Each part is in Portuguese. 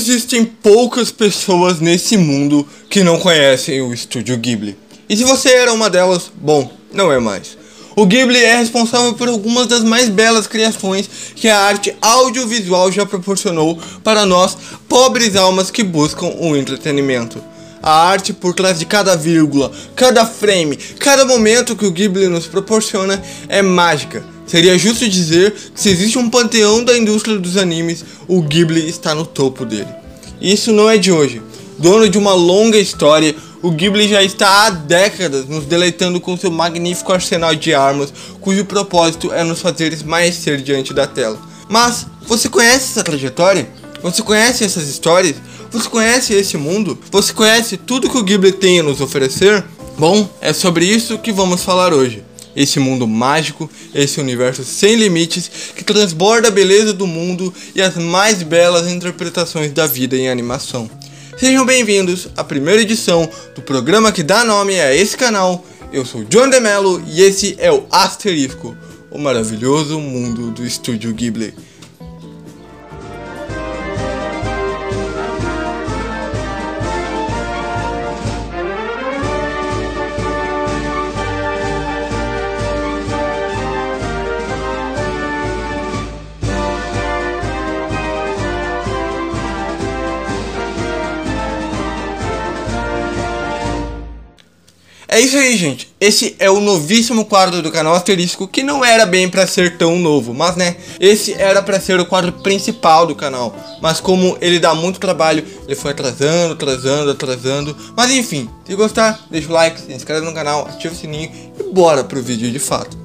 existem poucas pessoas nesse mundo que não conhecem o estúdio Ghibli. E se você era uma delas, bom, não é mais. O Ghibli é responsável por algumas das mais belas criações que a arte audiovisual já proporcionou para nós, pobres almas que buscam o entretenimento. A arte por trás de cada vírgula, cada frame, cada momento que o Ghibli nos proporciona é mágica. Seria justo dizer que se existe um panteão da indústria dos animes, o Ghibli está no topo dele. E isso não é de hoje. Dono de uma longa história, o Ghibli já está há décadas nos deleitando com seu magnífico arsenal de armas, cujo propósito é nos fazer esmaecer diante da tela. Mas você conhece essa trajetória? Você conhece essas histórias? Você conhece esse mundo? Você conhece tudo que o Ghibli tem a nos oferecer? Bom, é sobre isso que vamos falar hoje. Esse mundo mágico, esse universo sem limites que transborda a beleza do mundo e as mais belas interpretações da vida em animação. Sejam bem-vindos à primeira edição do programa que dá nome a esse canal. Eu sou John DeMello e esse é o Asterisco, o maravilhoso mundo do estúdio Ghibli. É isso aí, gente. Esse é o novíssimo quadro do canal Asterisco, que não era bem para ser tão novo, mas né, esse era para ser o quadro principal do canal. Mas como ele dá muito trabalho, ele foi atrasando, atrasando, atrasando. Mas enfim, se gostar, deixa o like, se inscreve no canal, ativa o sininho e bora pro vídeo de fato.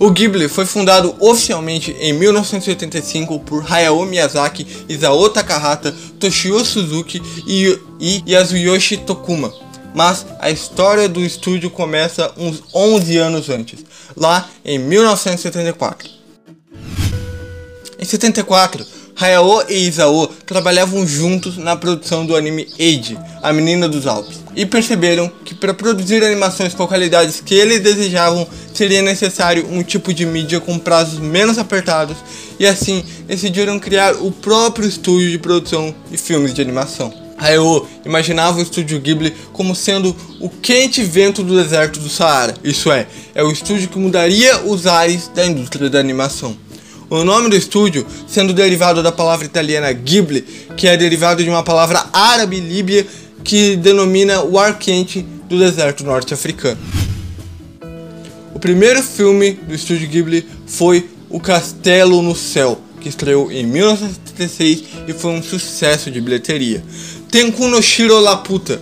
O Ghibli foi fundado oficialmente em 1985 por Hayao Miyazaki, Isao Takahata, Toshio Suzuki e, e Yasuyoshi Tokuma mas a história do estúdio começa uns 11 anos antes, lá em 1974. Em 74, Hayao e Isao trabalhavam juntos na produção do anime Age, A Menina dos Alpes, e perceberam que para produzir animações com qualidades que eles desejavam seria necessário um tipo de mídia com prazos menos apertados, e assim decidiram criar o próprio estúdio de produção de filmes de animação. Hayao imaginava o estúdio Ghibli como sendo o quente vento do deserto do Saara, isso é, é o estúdio que mudaria os ares da indústria da animação. O nome do estúdio sendo derivado da palavra italiana Ghibli, que é derivado de uma palavra árabe líbia que denomina o ar quente do deserto norte-africano. O primeiro filme do estúdio Ghibli foi O Castelo no Céu, que estreou em 1976 e foi um sucesso de bilheteria. Tenku no Shiro Laputa,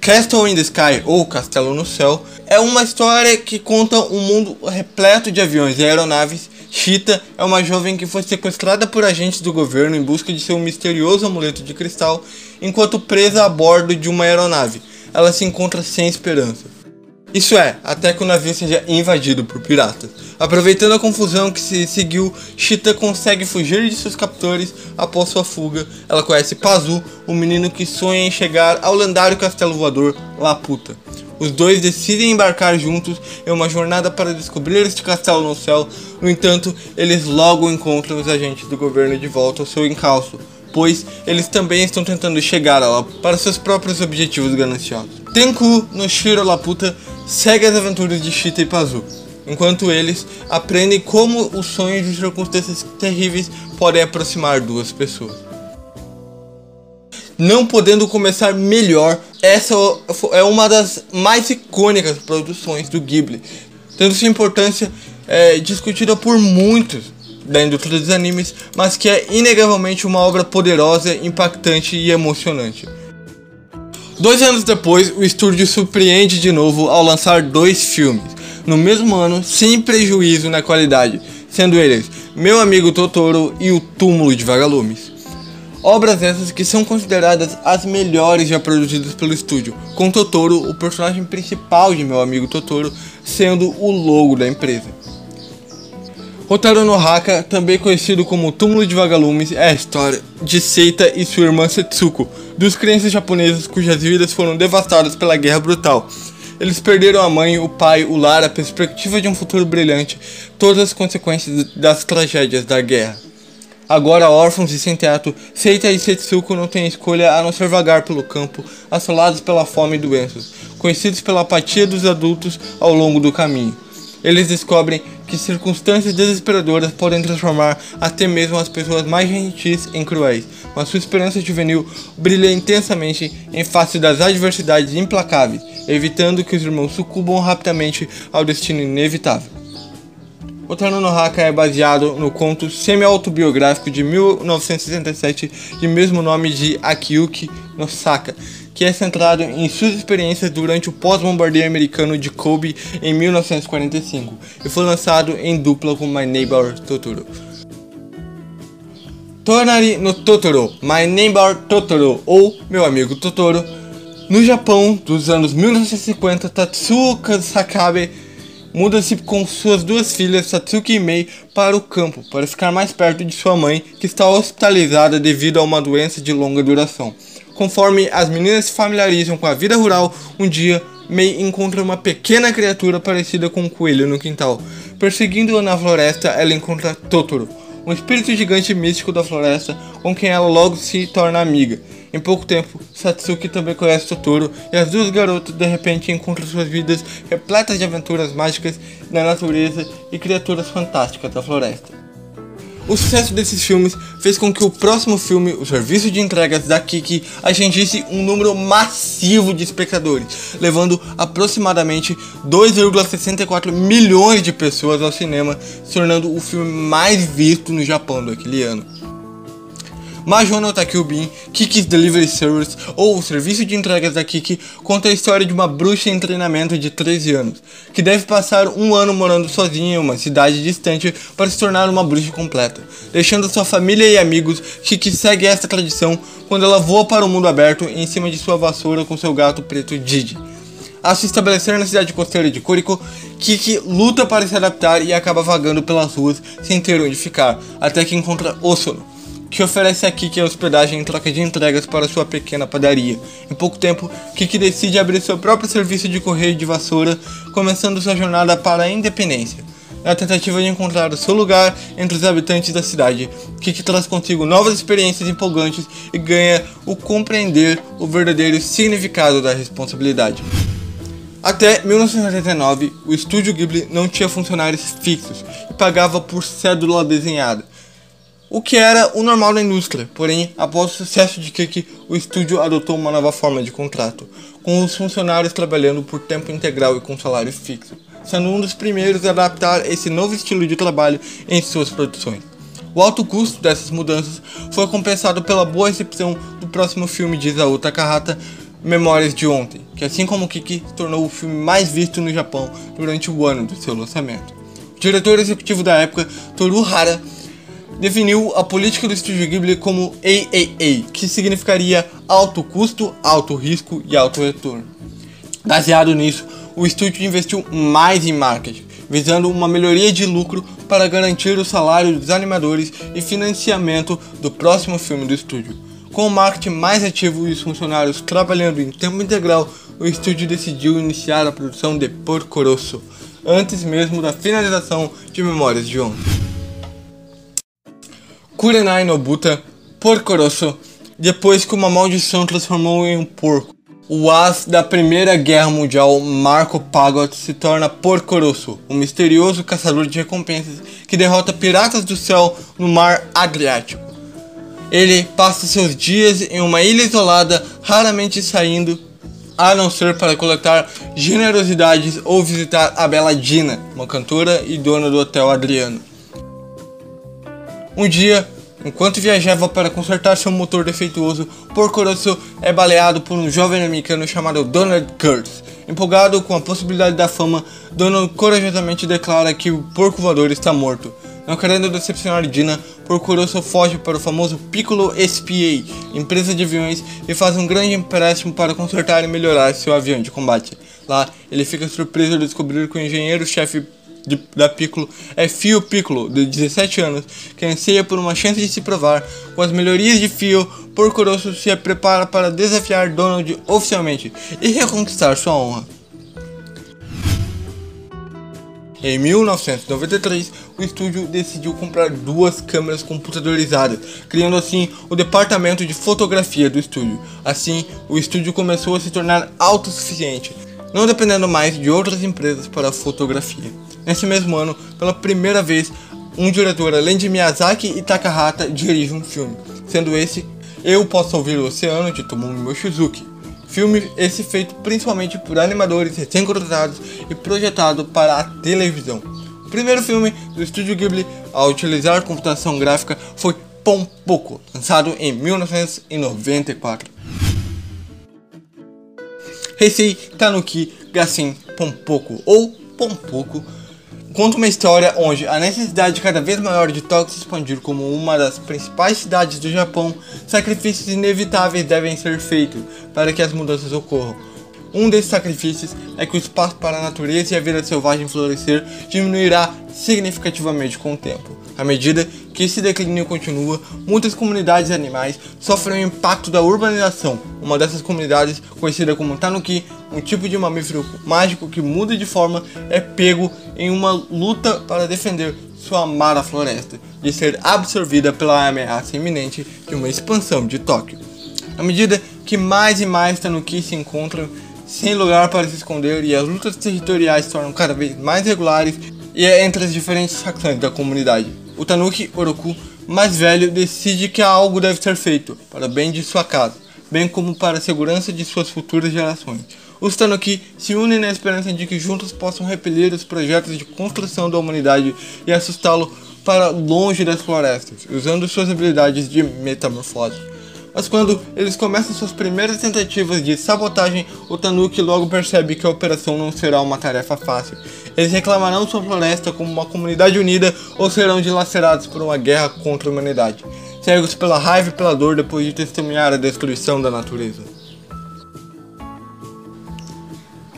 Castle in the Sky ou Castelo no Céu, é uma história que conta um mundo repleto de aviões e aeronaves. Shita é uma jovem que foi sequestrada por agentes do governo em busca de seu misterioso amuleto de cristal, enquanto presa a bordo de uma aeronave. Ela se encontra sem esperança. Isso é, até que o navio seja invadido por piratas. Aproveitando a confusão que se seguiu, Chita consegue fugir de seus captores após sua fuga. Ela conhece Pazu, o menino que sonha em chegar ao lendário castelo voador Laputa. Os dois decidem embarcar juntos em uma jornada para descobrir este castelo no céu. No entanto, eles logo encontram os agentes do governo de volta ao seu encalço, pois eles também estão tentando chegar lá para seus próprios objetivos gananciosos. Tenku no Shiro Laputa segue as aventuras de Chita e Pazu, enquanto eles aprendem como os sonhos de circunstâncias terríveis podem aproximar duas pessoas. Não podendo começar melhor, essa é uma das mais icônicas produções do Ghibli, tendo sua importância é, discutida por muitos da indústria dos animes, mas que é inegavelmente uma obra poderosa, impactante e emocionante. Dois anos depois, o estúdio surpreende de novo ao lançar dois filmes, no mesmo ano, sem prejuízo na qualidade, sendo eles Meu Amigo Totoro e O Túmulo de Vagalumes. Obras essas que são consideradas as melhores já produzidas pelo estúdio, com Totoro, o personagem principal de Meu Amigo Totoro, sendo o logo da empresa. Hotaru no Haka, também conhecido como Túmulo de Vagalumes, é a história de Seita e sua irmã Setsuko, dos crianças japoneses cujas vidas foram devastadas pela guerra brutal. Eles perderam a mãe, o pai, o lar, a perspectiva de um futuro brilhante, todas as consequências das tragédias da guerra. Agora órfãos e sem teto, Seita e Setsuko não têm escolha a não ser vagar pelo campo, assolados pela fome e doenças, conhecidos pela apatia dos adultos ao longo do caminho. Eles descobrem que circunstâncias desesperadoras podem transformar até mesmo as pessoas mais gentis em cruéis, mas sua esperança juvenil brilha intensamente em face das adversidades implacáveis, evitando que os irmãos sucumbam rapidamente ao destino inevitável. No Haka é baseado no conto semi-autobiográfico de 1967 de mesmo nome de Akiyuki Nosaka, que é centrado em suas experiências durante o pós-bombardeio americano de Kobe em 1945 e foi lançado em dupla com My Neighbor Totoro. Tonari no Totoro, My Neighbor Totoro ou Meu Amigo Totoro. No Japão dos anos 1950, Tatsuo Sakabe muda-se com suas duas filhas, Satsuki e Mei, para o campo, para ficar mais perto de sua mãe, que está hospitalizada devido a uma doença de longa duração. Conforme as meninas se familiarizam com a vida rural, um dia Mei encontra uma pequena criatura parecida com um coelho no quintal. Perseguindo-a na floresta, ela encontra Totoro, um espírito gigante místico da floresta com quem ela logo se torna amiga. Em pouco tempo, Satsuki também conhece Totoro e as duas garotas de repente encontram suas vidas repletas de aventuras mágicas na natureza e criaturas fantásticas da floresta. O sucesso desses filmes fez com que o próximo filme, o serviço de entregas da Kiki, atingisse um número massivo de espectadores, levando aproximadamente 2,64 milhões de pessoas ao cinema, se tornando o filme mais visto no Japão daquele ano. No Takubin, Kiki's Delivery Service, ou o serviço de entregas da Kiki, conta a história de uma bruxa em treinamento de 13 anos, que deve passar um ano morando sozinha em uma cidade distante para se tornar uma bruxa completa. Deixando sua família e amigos, Kiki segue esta tradição quando ela voa para o mundo aberto em cima de sua vassoura com seu gato preto Didi. Ao se estabelecer na cidade costeira de Kuriko, Kiki luta para se adaptar e acaba vagando pelas ruas sem ter onde ficar, até que encontra Osono, que oferece a Kiki a hospedagem em troca de entregas para sua pequena padaria. Em pouco tempo, Kiki decide abrir seu próprio serviço de correio de vassoura, começando sua jornada para a independência. Na tentativa de encontrar o seu lugar entre os habitantes da cidade, Kiki traz consigo novas experiências empolgantes e ganha o compreender o verdadeiro significado da responsabilidade. Até 1989, o estúdio Ghibli não tinha funcionários fixos e pagava por cédula desenhada o que era o normal na indústria. Porém, após o sucesso de Kiki, o estúdio adotou uma nova forma de contrato, com os funcionários trabalhando por tempo integral e com salário fixo, sendo um dos primeiros a adaptar esse novo estilo de trabalho em suas produções. O alto custo dessas mudanças foi compensado pela boa recepção do próximo filme de Isao Takahata, Memórias de Ontem, que assim como Kiki se tornou o filme mais visto no Japão durante o ano do seu lançamento. O diretor executivo da época, Toru Hara, definiu a política do estúdio Ghibli como AAA, que significaria alto custo, alto risco e alto retorno. Baseado nisso, o estúdio investiu mais em marketing, visando uma melhoria de lucro para garantir o salário dos animadores e financiamento do próximo filme do estúdio. Com o marketing mais ativo e os funcionários trabalhando em tempo integral, o estúdio decidiu iniciar a produção de Porco Rosso, antes mesmo da finalização de Memórias de Ontem. Kurenai Nobuta, Porco Rosso, depois que uma maldição transformou em um porco. O as da Primeira Guerra Mundial, Marco Pagot, se torna Porco Rosso, um misterioso caçador de recompensas que derrota piratas do céu no mar Adriático. Ele passa seus dias em uma ilha isolada, raramente saindo, a não ser para coletar generosidades ou visitar a bela Dina, uma cantora e dona do Hotel Adriano. Um dia, enquanto viajava para consertar seu motor defeituoso, Porco Rosso é baleado por um jovem americano chamado Donald Kurtz. Empolgado com a possibilidade da fama, Donald corajosamente declara que o porco voador está morto. Não querendo decepcionar Dina, Porco Rosso foge para o famoso Piccolo SPA, empresa de aviões, e faz um grande empréstimo para consertar e melhorar seu avião de combate. Lá, ele fica surpreso ao descobrir que o engenheiro-chefe de, da Piccolo é Fio Piccolo, de 17 anos, que anseia por uma chance de se provar. Com as melhorias de Fio, Porco Rosso se prepara para desafiar Donald oficialmente e reconquistar sua honra. Em 1993, o estúdio decidiu comprar duas câmeras computadorizadas, criando assim o departamento de fotografia do estúdio. Assim, o estúdio começou a se tornar autossuficiente, não dependendo mais de outras empresas para fotografia. Nesse mesmo ano, pela primeira vez, um diretor além de Miyazaki e Takahata dirige um filme, sendo esse Eu Posso Ouvir o Oceano de Tomomi Mochizuki. Filme esse feito principalmente por animadores recém-contratados e projetado para a televisão. O primeiro filme do estúdio Ghibli a utilizar computação gráfica foi Pompoko, lançado em 1994. Heisei Tanuki Gassen Pompoko ou Pompoko conta uma história onde a necessidade cada vez maior de Tóquio se expandir como uma das principais cidades do Japão, sacrifícios inevitáveis devem ser feitos para que as mudanças ocorram. Um desses sacrifícios é que o espaço para a natureza e a vida selvagem florescer diminuirá significativamente com o tempo. À medida que esse declínio continua, muitas comunidades animais sofrem o impacto da urbanização. Uma dessas comunidades, conhecida como Tanuki, um tipo de mamífero mágico que muda de forma, é pego em uma luta para defender sua amada floresta de ser absorvida pela ameaça iminente de uma expansão de Tóquio. À medida que mais e mais Tanuki se encontram sem lugar para se esconder e as lutas territoriais se tornam cada vez mais regulares e é entre as diferentes facções da comunidade. O Tanuki Oroku mais velho decide que algo deve ser feito para o bem de sua casa, bem como para a segurança de suas futuras gerações. Os Tanuki se unem na esperança de que juntos possam repelir os projetos de construção da humanidade e assustá-lo para longe das florestas, usando suas habilidades de metamorfose. Mas quando eles começam suas primeiras tentativas de sabotagem, o Tanuki logo percebe que a operação não será uma tarefa fácil. Eles reclamarão sua floresta como uma comunidade unida ou serão dilacerados por uma guerra contra a humanidade, cegos pela raiva e pela dor depois de testemunhar a destruição da natureza.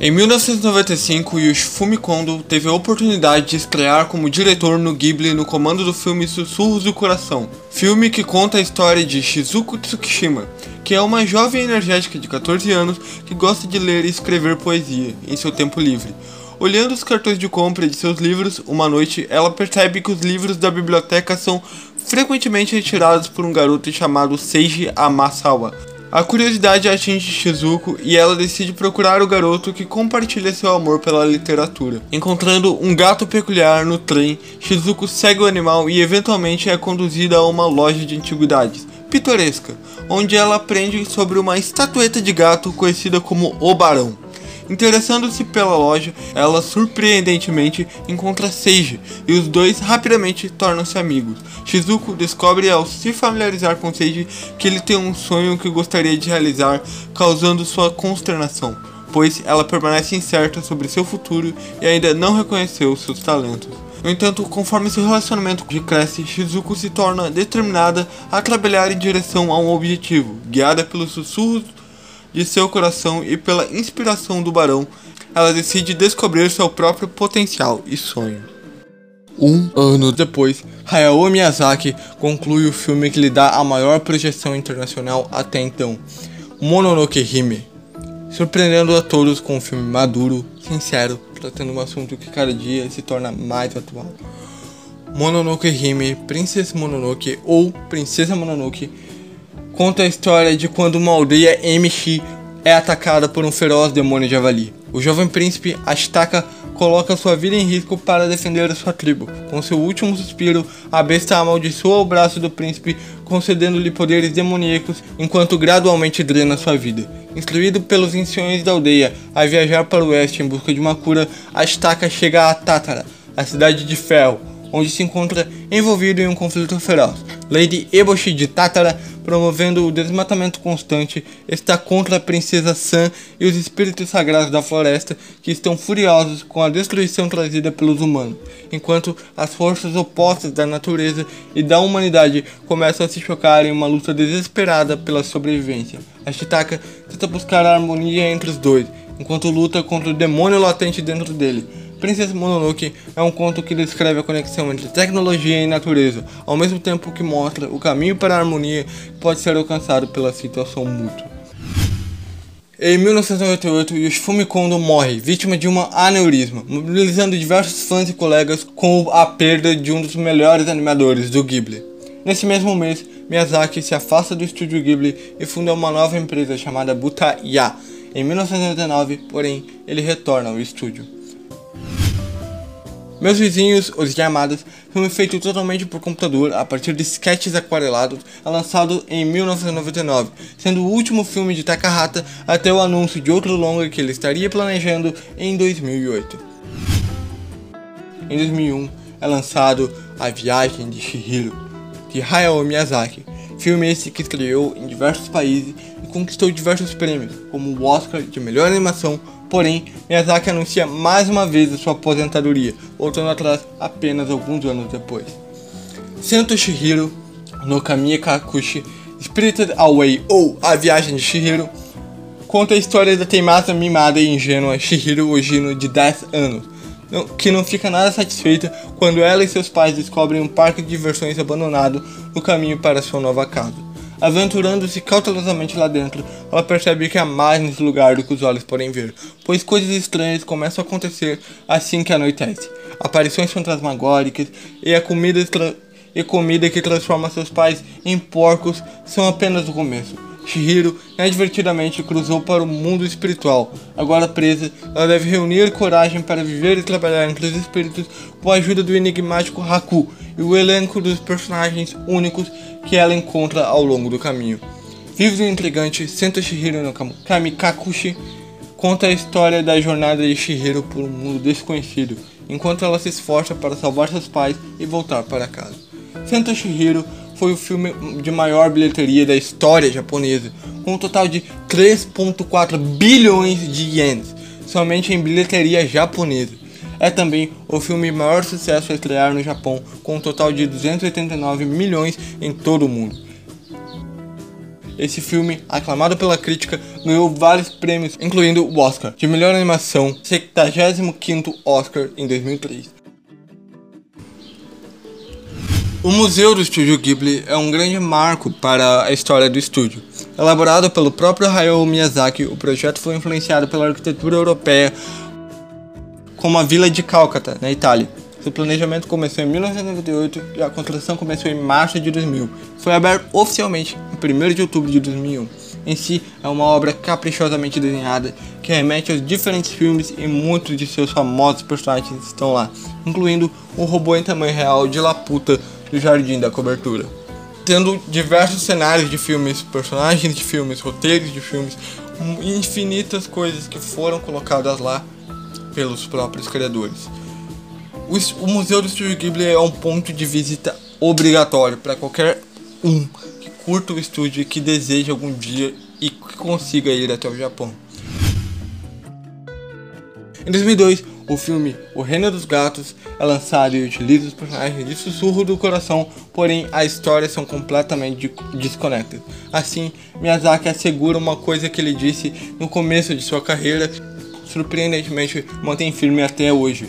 Em 1995, Yoshifumi Kondo teve a oportunidade de estrear como diretor no Ghibli no comando do filme Sussurros do Coração, filme que conta a história de Shizuko Tsukishima, que é uma jovem energética de 14 anos que gosta de ler e escrever poesia em seu tempo livre. Olhando os cartões de compra de seus livros, uma noite ela percebe que os livros da biblioteca são frequentemente retirados por um garoto chamado Seiji Amasawa, a curiosidade atinge Shizuko e ela decide procurar o garoto que compartilha seu amor pela literatura. Encontrando um gato peculiar no trem, Shizuko segue o animal e eventualmente é conduzida a uma loja de antiguidades pitoresca, onde ela aprende sobre uma estatueta de gato conhecida como o Barão. Interessando-se pela loja, ela surpreendentemente encontra Seiji e os dois rapidamente tornam-se amigos. Shizuko descobre ao se familiarizar com Seiji que ele tem um sonho que gostaria de realizar, causando sua consternação, pois ela permanece incerta sobre seu futuro e ainda não reconheceu seus talentos. No entanto, conforme seu relacionamento cresce, Shizuko se torna determinada a trabalhar em direção a um objetivo, guiada pelos sussurros de seu coração e pela inspiração do barão, ela decide descobrir seu próprio potencial e sonho. Um ano depois, Hayao Miyazaki conclui o filme que lhe dá a maior projeção internacional até então, Mononoke Hime, surpreendendo a todos com um filme maduro, sincero, tratando um assunto que cada dia se torna mais atual. Mononoke Hime, Princess Mononoke ou Princesa Mononoke conta a história de quando uma aldeia MX é atacada por um feroz demônio javali. O jovem príncipe Ashtaka coloca sua vida em risco para defender sua tribo. Com seu último suspiro, a besta amaldiçoa o braço do príncipe, concedendo-lhe poderes demoníacos enquanto gradualmente drena sua vida. Instruído pelos anciões da aldeia a viajar para o oeste em busca de uma cura, Ashtaka chega a Tatara, a cidade de ferro, onde se encontra envolvido em um conflito feroz. Lady Eboshi de Tatara, promovendo o desmatamento constante, está contra a princesa San e os espíritos sagrados da floresta, que estão furiosos com a destruição trazida pelos humanos, enquanto as forças opostas da natureza e da humanidade começam a se chocar em uma luta desesperada pela sobrevivência. A Chitaka tenta buscar a harmonia entre os dois, enquanto luta contra o demônio latente dentro dele Princesa Mononoke é um conto que descreve a conexão entre tecnologia e natureza, ao mesmo tempo que mostra o caminho para a harmonia que pode ser alcançado pela situação mútua. Em 1998, Yoshifumi Kondo morre, vítima de um aneurisma, mobilizando diversos fãs e colegas com a perda de um dos melhores animadores do Ghibli. Nesse mesmo mês, Miyazaki se afasta do estúdio Ghibli e funda uma nova empresa chamada Butaya. Em 1999, porém, ele retorna ao estúdio. Meus Vizinhos, Os Yamadas, filme feito totalmente por computador a partir de sketches aquarelados, lançado em 1999, sendo o último filme de Takahata até o anúncio de outro longa que ele estaria planejando em 2008. Em 2001 é lançado A Viagem de Shihiro, de Hayao Miyazaki, filme esse que estreou em diversos países e conquistou diversos prêmios, como o Oscar de Melhor Animação, Porém, Miyazaki anuncia mais uma vez a sua aposentadoria, voltando atrás apenas alguns anos depois. Sento Shihiro no Kamiya Kakushi, Spirited Away ou A Viagem de Shihiro, conta a história da teimada, mimada e ingênua Shihiro Ojino de 10 anos, que não fica nada satisfeita quando ela e seus pais descobrem um parque de diversões abandonado no caminho para sua nova casa. Aventurando-se cautelosamente lá dentro, ela percebe que há mais nesse lugar do que os olhos podem ver, pois coisas estranhas começam a acontecer assim que anoitece. Aparições fantasmagóricas e a comida, e comida que transforma seus pais em porcos são apenas o começo. Shihiro inadvertidamente cruzou para o mundo espiritual. Agora presa, ela deve reunir coragem para viver e trabalhar entre os espíritos com a ajuda do enigmático Haku e o elenco dos personagens únicos que ela encontra ao longo do caminho. Vivo e intrigante, Senta Shihiro no Kamikakushi conta a história da jornada de Shihiro por um mundo desconhecido, enquanto ela se esforça para salvar seus pais e voltar para casa. Senta Shihiro foi o filme de maior bilheteria da história japonesa, com um total de 3.4 bilhões de ienes, somente em bilheteria japonesa. É também o filme maior sucesso a estrear no Japão, com um total de 289 milhões em todo o mundo. Esse filme, aclamado pela crítica, ganhou vários prêmios, incluindo o Oscar de melhor animação, 75º Oscar em 2003. O Museu do Estúdio Ghibli é um grande marco para a história do estúdio. Elaborado pelo próprio Hayao Miyazaki, o projeto foi influenciado pela arquitetura europeia, como a Vila de Calcata, na Itália. Seu planejamento começou em 1998 e a construção começou em março de 2000. Foi aberto oficialmente em 1 de outubro de 2001. Em si, é uma obra caprichosamente desenhada que remete aos diferentes filmes e muitos de seus famosos personagens estão lá, incluindo o robô em tamanho real de Laputa do jardim da cobertura. Tendo diversos cenários de filmes, personagens de filmes, roteiros de filmes, infinitas coisas que foram colocadas lá pelos próprios criadores. O, Museu do Estúdio Ghibli é um ponto de visita obrigatório para qualquer um que curta o estúdio e que deseja algum dia e que consiga ir até o Japão. Em 2002, o filme O Reino dos Gatos é lançado e utiliza os personagens de Sussurro do Coração, porém as histórias são completamente desconectadas. Assim, Miyazaki assegura uma coisa que ele disse no começo de sua carreira, surpreendentemente mantém firme até hoje.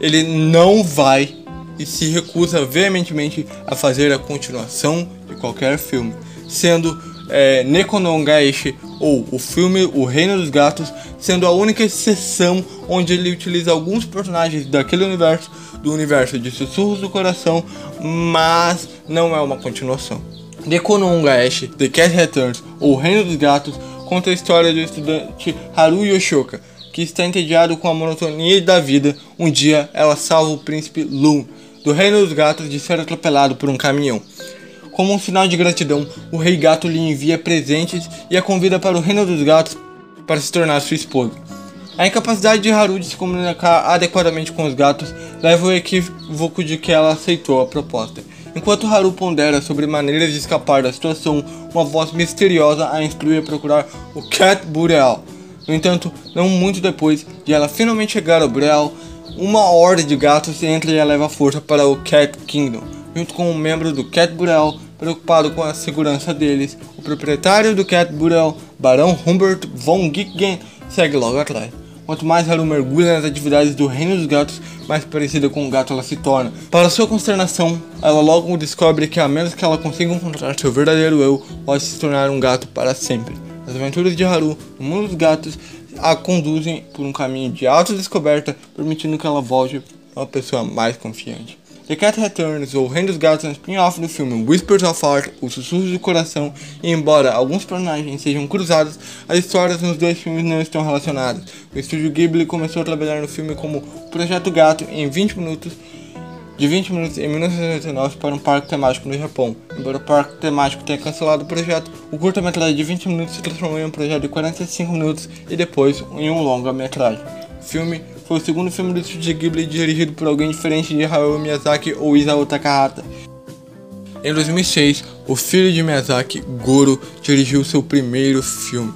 Ele não vai e se recusa veementemente a fazer a continuação de qualquer filme, sendo é, Nekonongaishi ou o filme O Reino dos Gatos sendo a única exceção onde ele utiliza alguns personagens daquele universo, do universo de Sussurros do Coração, mas não é uma continuação. Nekonongaishi, The Cat Returns ou O Reino dos Gatos conta a história do estudante Haru Yoshioka, que está entediado com a monotonia da vida. Um dia, ela salva o príncipe Loon, do Reino dos Gatos, de ser atropelado por um caminhão. Como um sinal de gratidão, o Rei Gato lhe envia presentes e a convida para o Reino dos Gatos para se tornar sua esposa. A incapacidade de Haru de se comunicar adequadamente com os gatos leva ao equívoco de que ela aceitou a proposta. Enquanto Haru pondera sobre maneiras de escapar da situação, uma voz misteriosa a instrui a procurar o Cat Bureal. No entanto, não muito depois de ela finalmente chegar ao Bureal, uma horda de gatos entra e leva força para o Cat Kingdom, junto com um membro do Cat Bureal preocupado com a segurança deles, o proprietário do Cat Burrell, Barão Humbert von Gicken, segue logo atrás. Quanto mais Haru mergulha nas atividades do Reino dos Gatos, mais parecida com um gato ela se torna. Para sua consternação, ela logo descobre que a menos que ela consiga encontrar seu verdadeiro eu, pode se tornar um gato para sempre. As aventuras de Haru no mundo dos gatos a conduzem por um caminho de autodescoberta, permitindo que ela volte uma pessoa mais confiante. The Cat Returns, ou Reino dos Gatos, é um spin-off do filme Whispers of Heart, Os Sussurros do Coração, e embora alguns personagens sejam cruzados, as histórias nos dois filmes não estão relacionadas. O estúdio Ghibli começou a trabalhar no filme como Projeto Gato em 20 minutos de 20 minutos em 1999 para um parque temático no Japão. Embora o parque temático tenha cancelado o projeto, o curta-metragem de 20 minutos se transformou em um projeto de 45 minutos e depois em um longa-metragem. O filme foi o segundo filme do estúdio Ghibli dirigido por alguém diferente de Hayao Miyazaki ou Isao Takahata. Em 2006, o filho de Miyazaki, Goro, dirigiu seu primeiro filme,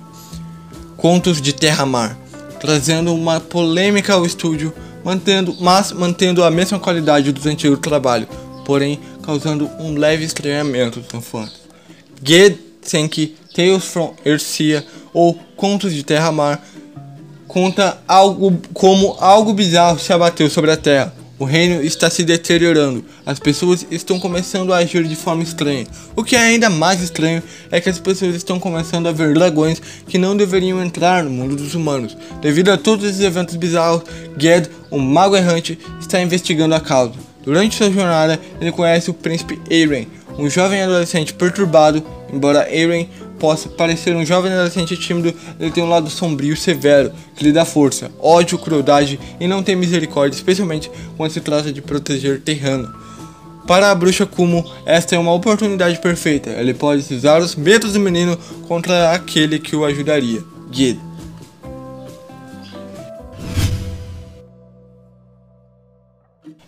Contos de Terra-Mar, trazendo uma polêmica ao estúdio mantendo, mas mantendo a mesma qualidade dos antigos trabalhos, porém causando um leve estranhamento dos fãs. Senki Tales from Earthsea ou Contos de Terra-Mar conta algo como algo bizarro se abateu sobre a Terra, o reino está se deteriorando, as pessoas estão começando a agir de forma estranha. O que é ainda mais estranho é que as pessoas estão começando a ver dragões que não deveriam entrar no mundo dos humanos. Devido a todos esses eventos bizarros, Ged, um mago errante, está investigando a causa. Durante sua jornada, ele conhece o príncipe Eiren, um jovem adolescente perturbado, embora Eiren possa parecer um jovem adolescente tímido, ele tem um lado sombrio e severo, que lhe dá força, ódio, crueldade e não tem misericórdia, especialmente quando se trata de proteger terreno. Para a bruxa Kumo, esta é uma oportunidade perfeita. Ele pode usar os medos do menino contra aquele que o ajudaria. Gid.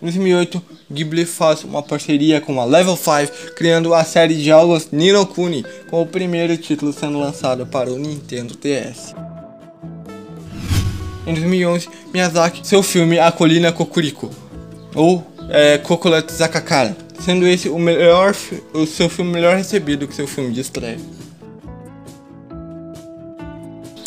Em 2008, Ghibli faz uma parceria com a Level 5, criando a série de jogos Nino Kuni, com o primeiro título sendo lançado para o Nintendo DS. Em 2011, Miyazaki, seu filme A Colina Kokuriko, ou é, Zakakara, sendo esse o melhor, o seu filme melhor recebido que seu filme de estreia.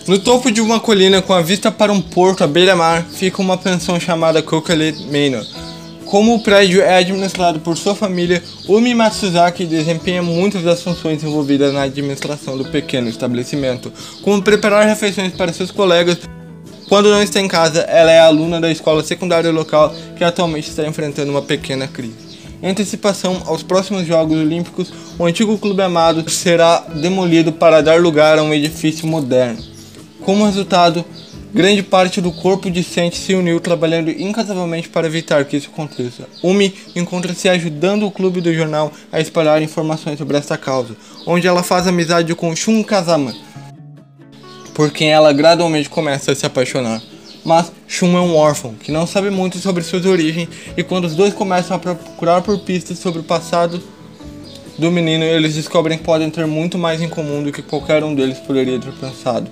No topo de uma colina com a vista para um porto à beira-mar fica uma pensão chamada Kokolet Manor, como o prédio é administrado por sua família, Umi Matsuzaki desempenha muitas das funções envolvidas na administração do pequeno estabelecimento, como preparar refeições para seus colegas. Quando não está em casa, ela é aluna da escola secundária local que atualmente está enfrentando uma pequena crise. Em antecipação aos próximos Jogos Olímpicos, o antigo clube amado será demolido para dar lugar a um edifício moderno. Como resultado, Grande parte do corpo discente se uniu trabalhando incansavelmente para evitar que isso aconteça. Umi encontra-se ajudando o clube do jornal a espalhar informações sobre esta causa, onde ela faz amizade com Shun Kazama, por quem ela gradualmente começa a se apaixonar. Mas Shun é um órfão que não sabe muito sobre suas origens e quando os dois começam a procurar por pistas sobre o passado do menino, eles descobrem que podem ter muito mais em comum do que qualquer um deles poderia ter pensado.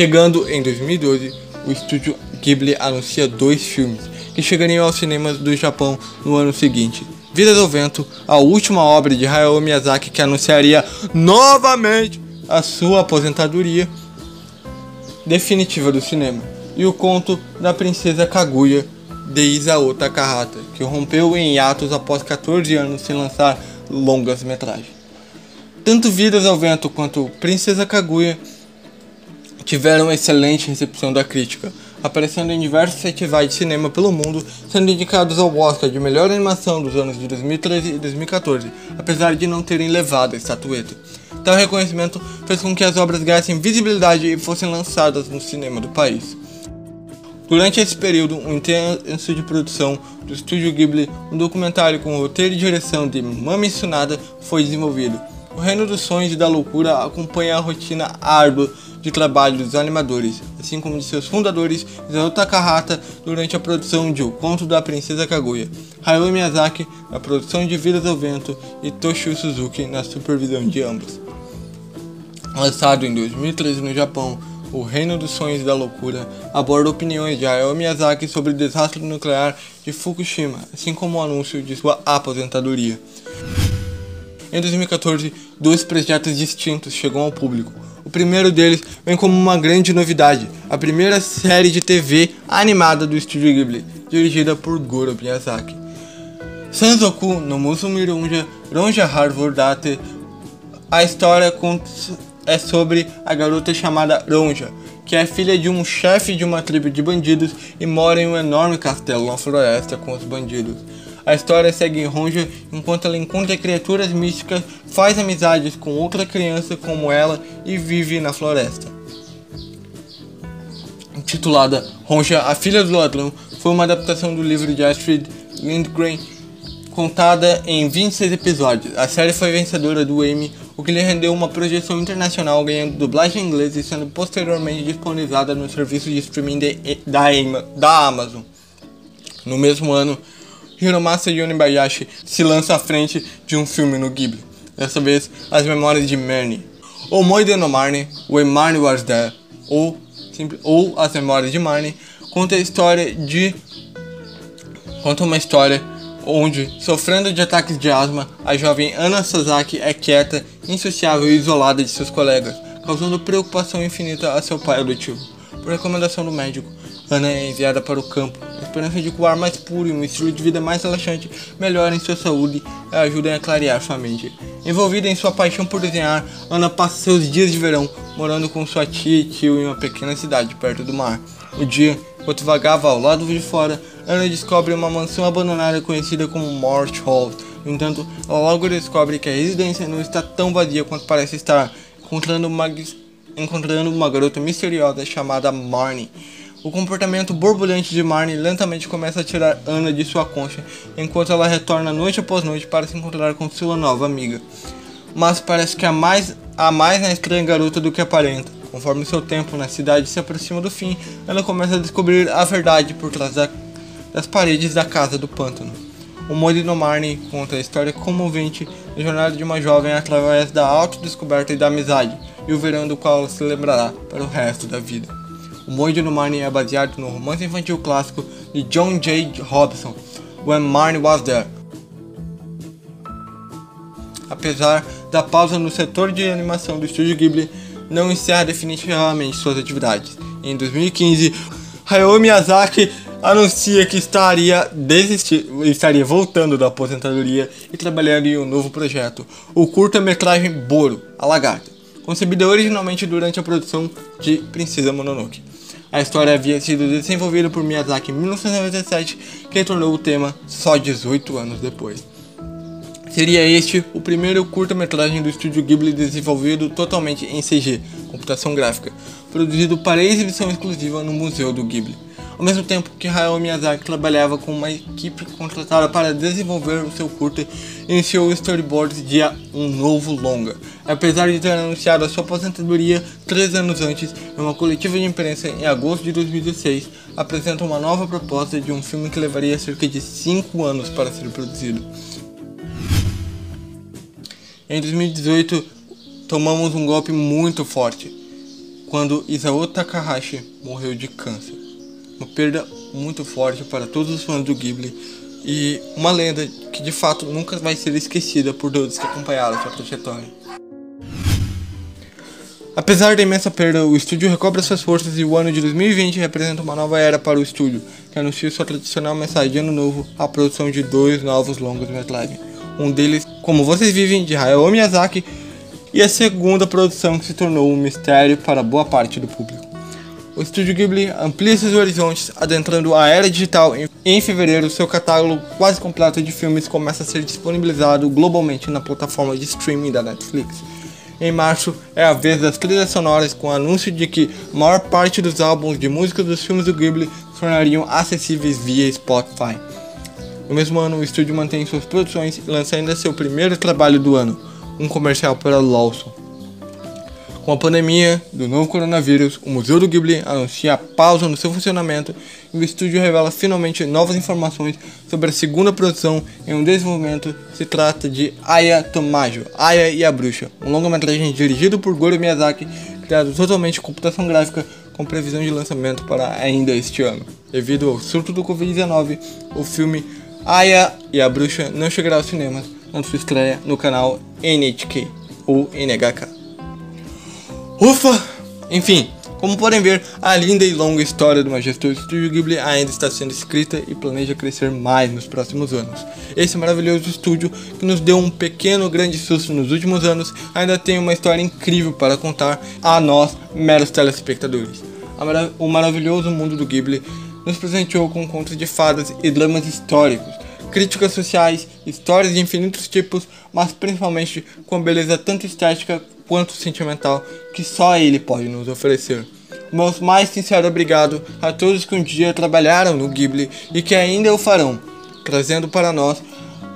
Chegando em 2012, o estúdio Ghibli anuncia dois filmes que chegariam aos cinemas do Japão no ano seguinte. Vidas ao Vento, a última obra de Hayao Miyazaki que anunciaria novamente a sua aposentadoria definitiva do cinema, e o conto da princesa Kaguya de Isao Takahata, que rompeu em hiatos após 14 anos sem lançar longas metragens. Tanto Vidas ao Vento quanto Princesa Kaguya tiveram excelente recepção da crítica, aparecendo em diversos festivais de cinema pelo mundo, sendo indicados ao Oscar de melhor animação dos anos de 2013 e 2014, apesar de não terem levado a estatueta. Tal reconhecimento fez com que as obras ganhassem visibilidade e fossem lançadas no cinema do país. Durante esse período, um intenso de produção do estúdio Ghibli, um documentário com roteiro e direção de Mami Tsunada foi desenvolvido. O Reino dos Sonhos e da Loucura acompanha a rotina árdua de trabalho dos animadores, assim como de seus fundadores Isao Takahata durante a produção de O Conto da Princesa Kaguya, Hayao Miyazaki na produção de Vidas ao Vento e Toshio Suzuki na supervisão de ambos. Lançado em 2013 no Japão, O Reino dos Sonhos e da Loucura aborda opiniões de Hayao Miyazaki sobre o desastre nuclear de Fukushima, assim como o anúncio de sua aposentadoria. Em 2014, dois projetos distintos chegam ao público. O primeiro deles vem como uma grande novidade, a primeira série de TV animada do Estúdio Ghibli, dirigida por Goro Miyazaki. Sanzoku no Musumirunja Ronja Harvard Date A história é sobre a garota chamada Ronja, que é filha de um chefe de uma tribo de bandidos e mora em um enorme castelo na floresta com os bandidos. A história segue Ronja enquanto ela encontra criaturas místicas, faz amizades com outra criança como ela e vive na floresta. Intitulada Ronja, a Filha do Ladrão, foi uma adaptação do livro de Astrid Lindgren, contada em 26 episódios. A série foi vencedora do Emmy, o que lhe rendeu uma projeção internacional, ganhando dublagem em inglês e sendo posteriormente disponibilizada no serviço de streaming de, da, da Amazon. No mesmo ano, Hiromasa Yonibayashi se lança à frente de um filme no Ghibli, dessa vez As Memórias de Marnie. O Moide no Marnie, When Marnie Was There, ou, ou As Memórias de Marnie, conta a história de... conta uma história onde, sofrendo de ataques de asma, a jovem Ana Sasaki é quieta, insociável e isolada de seus colegas, causando preocupação infinita a seu pai adotivo. Por recomendação do médico, Ana é enviada para o campo, esperança de que o ar mais puro e um estilo de vida mais relaxante melhorem sua saúde e ajudem a clarear sua mente. Envolvida em sua paixão por desenhar, Ana passa seus dias de verão morando com sua tia e tio em uma pequena cidade perto do mar. O dia, enquanto vagava ao lado de fora, Ana descobre uma mansão abandonada conhecida como Mort Hall. No entanto, ela logo descobre que a residência não está tão vazia quanto parece estar, encontrando uma, encontrando uma garota misteriosa chamada Marnie. O comportamento borbulhante de Marnie lentamente começa a tirar Ana de sua concha, enquanto ela retorna noite após noite para se encontrar com sua nova amiga. Mas parece que há mais, há mais na estranha garota do que aparenta. Conforme seu tempo na cidade se aproxima do fim, ela começa a descobrir a verdade por trás da, das paredes da casa do pântano. O Molly no Marnie conta a história comovente da jornada de uma jovem através da autodescoberta e da amizade, e o verão do qual ela se lembrará para o resto da vida. O Moide no Marnie é baseado no romance infantil clássico de John J. Robson, When Marnie Was There. Apesar da pausa no setor de animação do estúdio Ghibli, não encerra definitivamente suas atividades. Em 2015, Hayao Miyazaki anuncia que estaria, desistir, estaria voltando da aposentadoria e trabalhando em um novo projeto, o curta-metragem Boro, a Lagarta, concebida originalmente durante a produção de Princesa Mononoke. A história havia sido desenvolvida por Miyazaki em 1997, que tornou o tema só 18 anos depois. Seria este o primeiro curta-metragem do estúdio Ghibli desenvolvido totalmente em CG, computação gráfica, produzido para exibição exclusiva no Museu do Ghibli ao mesmo tempo que Hayao Miyazaki trabalhava com uma equipe contratada para desenvolver o seu curta, iniciou o storyboard de um novo longa. Apesar de ter anunciado a sua aposentadoria três anos antes, uma coletiva de imprensa em agosto de 2016, apresenta uma nova proposta de um filme que levaria cerca de cinco anos para ser produzido. Em 2018, tomamos um golpe muito forte quando Isao Takahashi morreu de câncer uma perda muito forte para todos os fãs do Ghibli e uma lenda que de fato nunca vai ser esquecida por todos que acompanharam sua trajetória. Apesar da imensa perda, o estúdio recobra suas forças e o ano de 2020 representa uma nova era para o estúdio, que anuncia sua tradicional mensagem de ano novo, a produção de dois novos longos metragens. Um deles, Como Vocês Vivem, de Hayao Miyazaki, e a segunda produção que se tornou um mistério para boa parte do público o Estúdio Ghibli amplia seus horizontes, adentrando a era digital. Em fevereiro, seu catálogo quase completo de filmes começa a ser disponibilizado globalmente na plataforma de streaming da Netflix. Em março, é a vez das trilhas sonoras, com o anúncio de que a maior parte dos álbuns de música dos filmes do Ghibli se tornariam acessíveis via Spotify. No mesmo ano, o estúdio mantém suas produções e lança ainda seu primeiro trabalho do ano, um comercial para Lawson. Com a pandemia do novo coronavírus, o Museu do Ghibli anuncia a pausa no seu funcionamento e o estúdio revela finalmente novas informações sobre a segunda produção em um desenvolvimento. Se trata de Aya Tomajo, Aya e a Bruxa, um longa-metragem dirigido por Goro Miyazaki, criado totalmente em computação gráfica com previsão de lançamento para ainda este ano. Devido ao surto do Covid-19, o filme Aya e a Bruxa não chegará aos cinemas na sua estreia no canal NHK ou NHK. Ufa! Enfim, Como podem ver, a linda e longa história do majestoso Estúdio Ghibli ainda está sendo escrita e planeja crescer mais nos próximos anos. Esse maravilhoso estúdio, que nos deu um pequeno grande susto nos últimos anos, ainda tem uma história incrível para contar a nós, meros telespectadores. O maravilhoso mundo do Ghibli nos presenteou com contos de fadas e dramas históricos, críticas sociais, histórias de infinitos tipos, mas principalmente com beleza tanto estética quanto sentimental que só ele pode nos oferecer. Meus mais sincero obrigado a todos que um dia trabalharam no Ghibli e que ainda o farão, trazendo para nós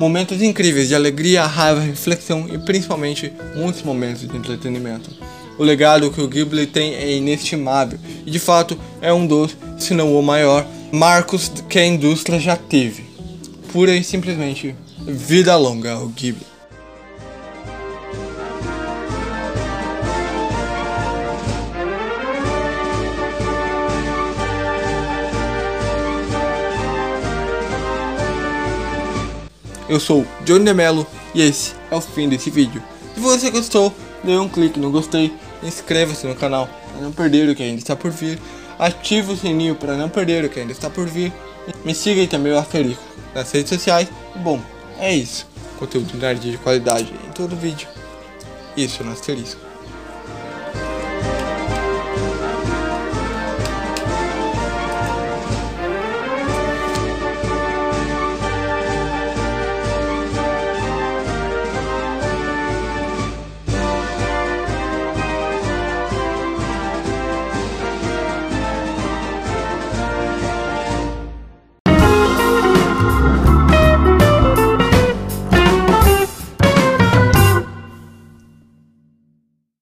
momentos incríveis de alegria, raiva, reflexão e principalmente muitos momentos de entretenimento. O legado que o Ghibli tem é inestimável e de fato é um dos, se não o maior, marcos que a indústria já teve. Pura e simplesmente vida longa ao Ghibli. Eu sou Johnny Demelo e esse é o fim desse vídeo. Se você gostou, dê um clique no gostei, inscreva-se no canal para não perder o que ainda está por vir, ative o sininho para não perder o que ainda está por vir, me siga aí também o Asterisco nas redes sociais. Bom, é isso. Conteúdo de qualidade em todo vídeo. Isso no Asterisco.